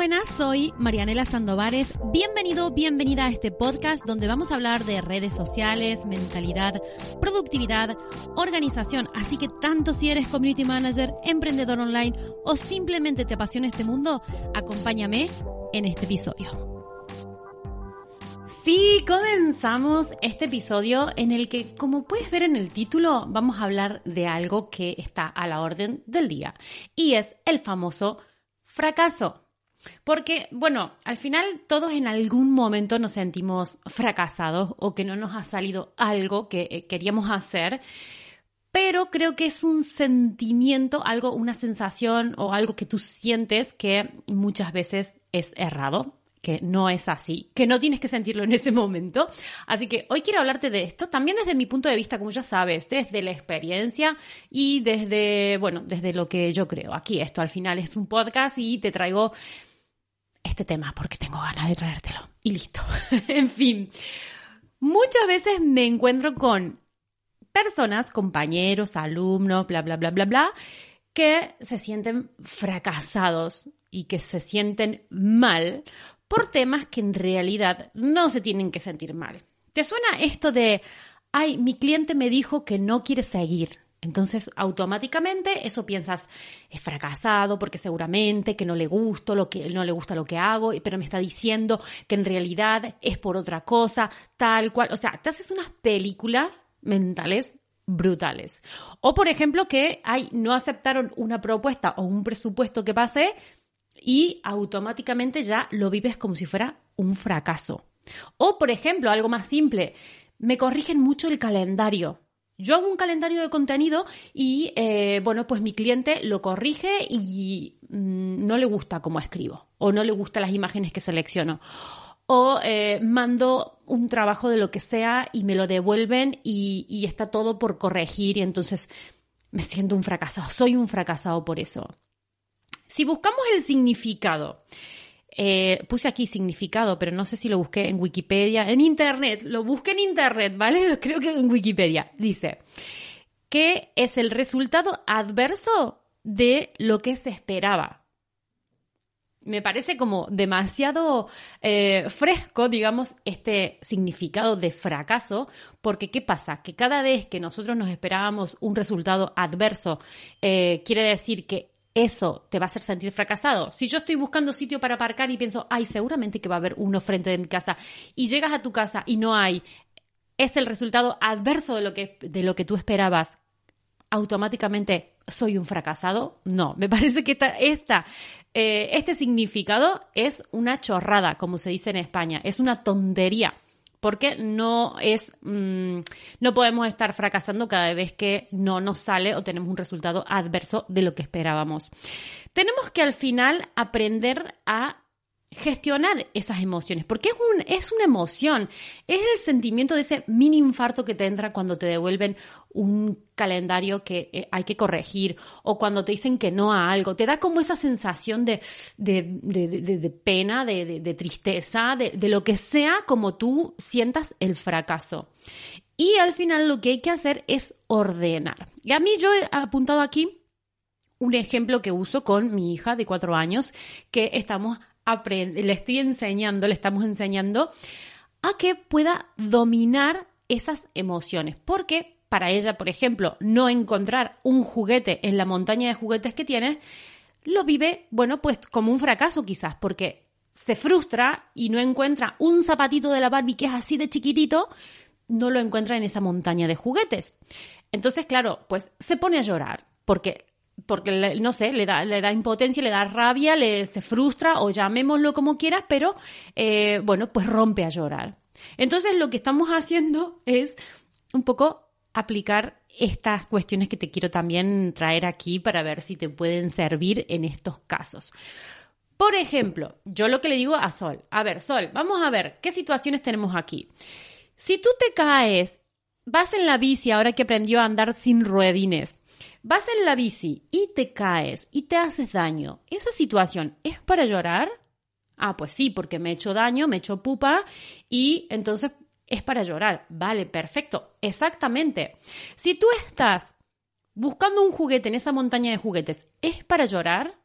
buenas, soy Marianela Sandovares. Bienvenido, bienvenida a este podcast donde vamos a hablar de redes sociales, mentalidad, productividad, organización. Así que tanto si eres community manager, emprendedor online o simplemente te apasiona este mundo, acompáñame en este episodio. Sí, comenzamos este episodio en el que, como puedes ver en el título, vamos a hablar de algo que está a la orden del día y es el famoso fracaso. Porque, bueno, al final todos en algún momento nos sentimos fracasados o que no nos ha salido algo que eh, queríamos hacer, pero creo que es un sentimiento, algo, una sensación o algo que tú sientes que muchas veces es errado que no es así, que no tienes que sentirlo en ese momento. Así que hoy quiero hablarte de esto, también desde mi punto de vista, como ya sabes, desde la experiencia y desde, bueno, desde lo que yo creo. Aquí esto al final es un podcast y te traigo este tema porque tengo ganas de traértelo. Y listo. en fin, muchas veces me encuentro con personas, compañeros, alumnos, bla, bla, bla, bla, bla, que se sienten fracasados y que se sienten mal por temas que en realidad no se tienen que sentir mal. ¿Te suena esto de, ay, mi cliente me dijo que no quiere seguir? Entonces, automáticamente eso piensas, es fracasado porque seguramente que no le gusto lo que no le gusta lo que hago, pero me está diciendo que en realidad es por otra cosa, tal cual, o sea, te haces unas películas mentales brutales. O por ejemplo que ay, no aceptaron una propuesta o un presupuesto que pasé y automáticamente ya lo vives como si fuera un fracaso. O, por ejemplo, algo más simple, me corrigen mucho el calendario. Yo hago un calendario de contenido y, eh, bueno, pues mi cliente lo corrige y mm, no le gusta cómo escribo o no le gustan las imágenes que selecciono. O eh, mando un trabajo de lo que sea y me lo devuelven y, y está todo por corregir y entonces me siento un fracasado, soy un fracasado por eso. Si buscamos el significado, eh, puse aquí significado, pero no sé si lo busqué en Wikipedia, en Internet, lo busqué en Internet, ¿vale? Creo que en Wikipedia. Dice que es el resultado adverso de lo que se esperaba. Me parece como demasiado eh, fresco, digamos, este significado de fracaso, porque ¿qué pasa? Que cada vez que nosotros nos esperábamos un resultado adverso, eh, quiere decir que eso te va a hacer sentir fracasado. Si yo estoy buscando sitio para aparcar y pienso, ay, seguramente que va a haber uno frente de mi casa, y llegas a tu casa y no hay, es el resultado adverso de lo que, de lo que tú esperabas, automáticamente soy un fracasado. No, me parece que esta, esta eh, este significado es una chorrada, como se dice en España, es una tontería porque no es, mm, no podemos estar fracasando cada vez que no nos sale o tenemos un resultado adverso de lo que esperábamos. Tenemos que al final aprender a gestionar esas emociones, porque es, un, es una emoción, es el sentimiento de ese mini infarto que te entra cuando te devuelven un calendario que eh, hay que corregir o cuando te dicen que no a algo, te da como esa sensación de, de, de, de pena, de, tristeza, de lo que sea como tú sientas el fracaso. Y al final lo que hay que hacer es ordenar. Y a mí yo he apuntado aquí un ejemplo que uso con mi hija de cuatro años, que estamos le estoy enseñando, le estamos enseñando a que pueda dominar esas emociones. Porque para ella, por ejemplo, no encontrar un juguete en la montaña de juguetes que tiene, lo vive, bueno, pues como un fracaso quizás, porque se frustra y no encuentra un zapatito de la Barbie que es así de chiquitito, no lo encuentra en esa montaña de juguetes. Entonces, claro, pues se pone a llorar, porque porque no sé, le da, le da impotencia, le da rabia, le se frustra o llamémoslo como quieras, pero eh, bueno, pues rompe a llorar. Entonces lo que estamos haciendo es un poco aplicar estas cuestiones que te quiero también traer aquí para ver si te pueden servir en estos casos. Por ejemplo, yo lo que le digo a Sol, a ver, Sol, vamos a ver qué situaciones tenemos aquí. Si tú te caes, vas en la bici ahora que aprendió a andar sin ruedines, Vas en la bici y te caes y te haces daño. ¿Esa situación es para llorar? Ah, pues sí, porque me he hecho daño, me he hecho pupa y entonces es para llorar. Vale, perfecto. Exactamente. Si tú estás buscando un juguete en esa montaña de juguetes, ¿es para llorar?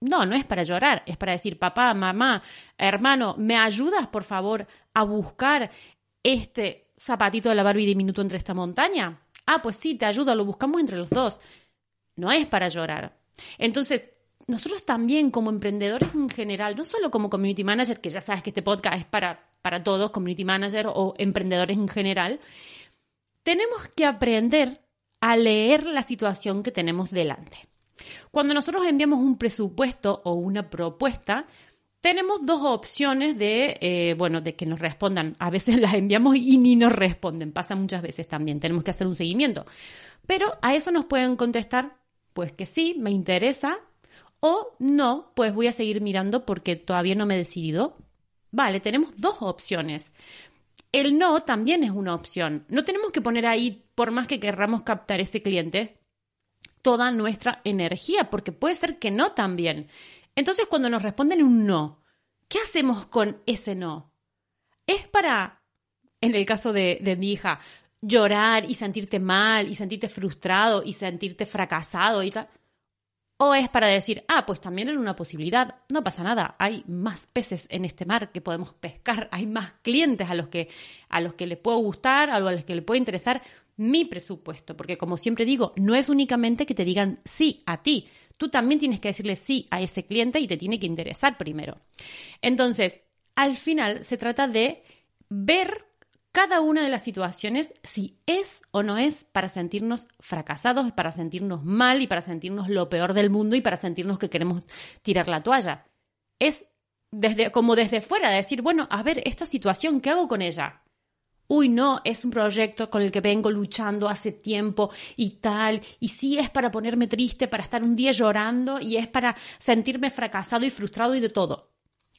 No, no es para llorar, es para decir, papá, mamá, hermano, ¿me ayudas, por favor, a buscar este zapatito de la Barbie diminuto entre esta montaña? Ah, pues sí, te ayudo, lo buscamos entre los dos. No es para llorar. Entonces, nosotros también como emprendedores en general, no solo como community manager, que ya sabes que este podcast es para, para todos, community manager o emprendedores en general, tenemos que aprender a leer la situación que tenemos delante. Cuando nosotros enviamos un presupuesto o una propuesta, tenemos dos opciones de, eh, bueno, de que nos respondan. A veces las enviamos y ni nos responden. Pasa muchas veces también. Tenemos que hacer un seguimiento. Pero a eso nos pueden contestar, pues que sí, me interesa. O no, pues voy a seguir mirando porque todavía no me he decidido. Vale, tenemos dos opciones. El no también es una opción. No tenemos que poner ahí, por más que querramos captar ese cliente, toda nuestra energía, porque puede ser que no también. Entonces, cuando nos responden un no, ¿qué hacemos con ese no? Es para, en el caso de, de mi hija, llorar y sentirte mal y sentirte frustrado y sentirte fracasado y tal. O es para decir, ah, pues también era una posibilidad, no pasa nada, hay más peces en este mar que podemos pescar, hay más clientes a los que, a los que les puedo gustar, a los que les puede interesar mi presupuesto, porque como siempre digo, no es únicamente que te digan sí a ti, tú también tienes que decirle sí a ese cliente y te tiene que interesar primero. Entonces, al final se trata de ver cada una de las situaciones si es o no es para sentirnos fracasados, para sentirnos mal y para sentirnos lo peor del mundo y para sentirnos que queremos tirar la toalla. Es desde, como desde fuera, decir, bueno, a ver, esta situación, ¿qué hago con ella? Uy, no, es un proyecto con el que vengo luchando hace tiempo y tal, y sí es para ponerme triste, para estar un día llorando y es para sentirme fracasado y frustrado y de todo.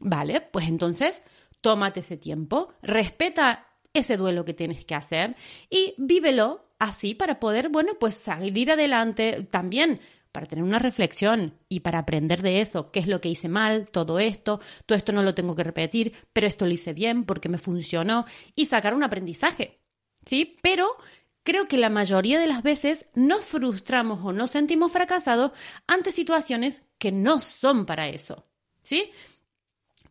Vale, pues entonces tómate ese tiempo, respeta ese duelo que tienes que hacer y vívelo así para poder, bueno, pues salir adelante también para tener una reflexión y para aprender de eso, qué es lo que hice mal, todo esto, todo esto no lo tengo que repetir, pero esto lo hice bien porque me funcionó y sacar un aprendizaje. ¿Sí? Pero creo que la mayoría de las veces nos frustramos o nos sentimos fracasados ante situaciones que no son para eso. ¿Sí?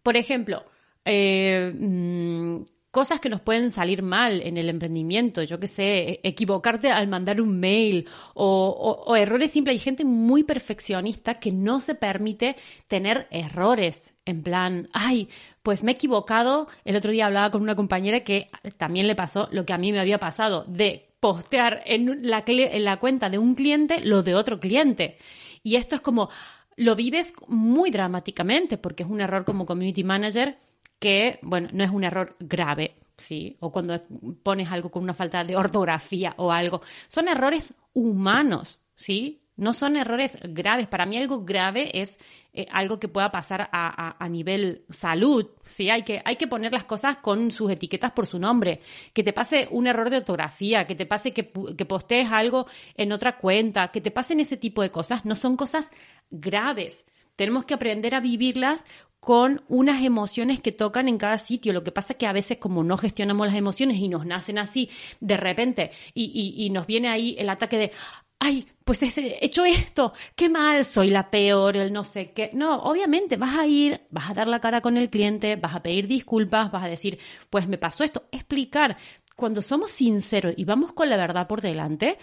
Por ejemplo, eh, mm, cosas que nos pueden salir mal en el emprendimiento, yo qué sé, equivocarte al mandar un mail o, errores simples. Hay gente muy perfeccionista que no se permite tener errores. En plan, ay, pues me he equivocado. El otro día hablaba con una compañera que también le pasó lo que a mí me había pasado, de postear en la, en la cuenta de un cliente lo de otro cliente. Y esto es como, lo vives muy dramáticamente porque es un error como community manager que, bueno, no es un error grave, ¿sí? O cuando pones algo con una falta de ortografía o algo. Son errores humanos, ¿sí? No son errores graves. Para mí algo grave es eh, algo que pueda pasar a, nivel salud. ¿sí? Hay, que, hay que poner las cosas con sus etiquetas por su nombre. Que te pase un error de ortografía, que te pase que, que postees algo en otra cuenta, que te pasen ese tipo de cosas. No son cosas graves. Tenemos que aprender a vivirlas con unas emociones que tocan en cada sitio. Lo que pasa es que a veces como no gestionamos las emociones y nos nacen así de repente y, nos viene ahí el ataque de, ay, pues he hecho esto, qué mal, soy la peor, el no sé qué. No, obviamente vas a ir, vas a dar la cara con el cliente, vas a pedir disculpas, vas a decir, pues me pasó esto, explicar. Cuando somos sinceros y vamos con la verdad por delante,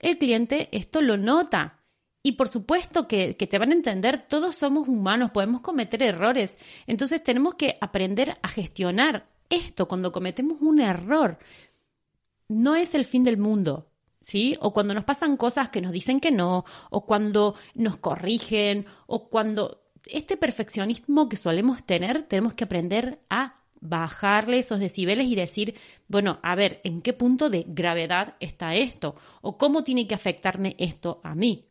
el cliente esto lo nota y por supuesto que, te van a entender, todos somos humanos, podemos cometer errores. Entonces tenemos que aprender a gestionar esto cuando cometemos un error. No es el fin del mundo, ¿sí? O cuando nos pasan cosas que nos dicen que no, o cuando nos corrigen, o cuando este perfeccionismo que solemos tener, tenemos que aprender a bajarle esos decibeles y decir, bueno, a ver, ¿en qué punto de gravedad está esto? ¿O cómo tiene que afectarme esto a mí?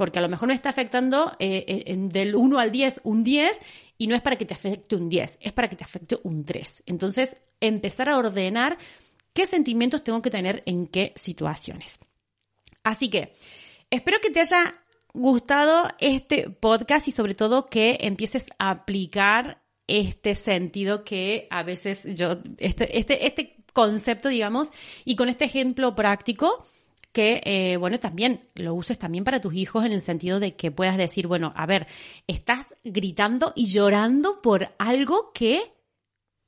Porque a lo mejor me está afectando eh, eh, del 1 al 10 un 10 y no es para que te afecte un 10, es para que te afecte un 3. Entonces, empezar a ordenar qué sentimientos tengo que tener en qué situaciones. Así que, espero que te haya gustado este podcast y sobre todo que empieces a aplicar este sentido que a veces yo, este, este, este concepto, digamos, y con este ejemplo práctico, que, eh, bueno, también lo uses también para tus hijos en el sentido de que puedas decir, bueno, a ver, estás gritando y llorando por algo que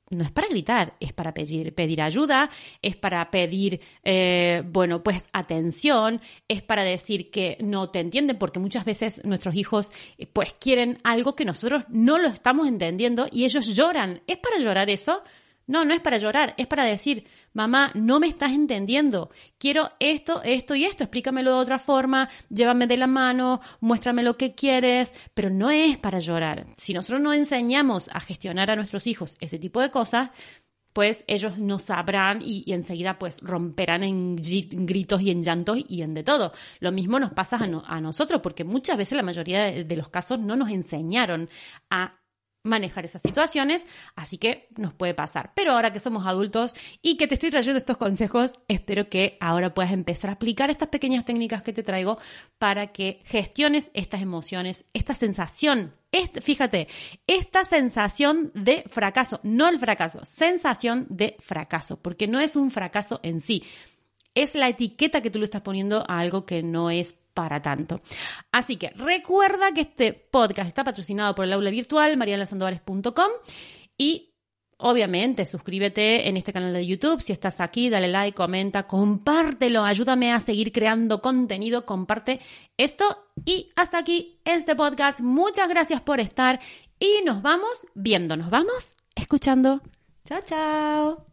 no es para gritar, es para pedir, pedir ayuda, es para pedir, eh, bueno, pues atención, es para decir que no te entienden, porque muchas veces nuestros hijos eh, pues quieren algo que nosotros no lo estamos entendiendo y ellos lloran. ¿Es para llorar eso? No, no es para llorar, es para decir, mamá, no me estás entendiendo, quiero esto, esto y esto, explícamelo de otra forma, llévame de la mano, muéstrame lo que quieres, pero no es para llorar. Si nosotros no enseñamos a gestionar a nuestros hijos ese tipo de cosas, pues ellos no sabrán y, enseguida pues romperán en gritos y en llantos y en de todo. Lo mismo nos pasa a, nosotros porque muchas veces la mayoría de los casos no nos enseñaron a manejar esas situaciones, así que nos puede pasar. Pero ahora que somos adultos y que te estoy trayendo estos consejos, espero que ahora puedas empezar a aplicar estas pequeñas técnicas que te traigo para que gestiones estas emociones, esta sensación, este, fíjate, esta sensación de fracaso, no el fracaso, sensación de fracaso, porque no es un fracaso en sí, es la etiqueta que tú le estás poniendo a algo que no es para tanto. Así que recuerda que este podcast está patrocinado por el aula virtual marianasandovares.com y Obviamente, suscríbete en este canal de YouTube. Si estás aquí, dale like, comenta, compártelo. Ayúdame a seguir creando contenido. Comparte esto. Y hasta aquí este podcast. Muchas gracias por estar. Y nos vamos viendo. Nos vamos escuchando. Chao, chao.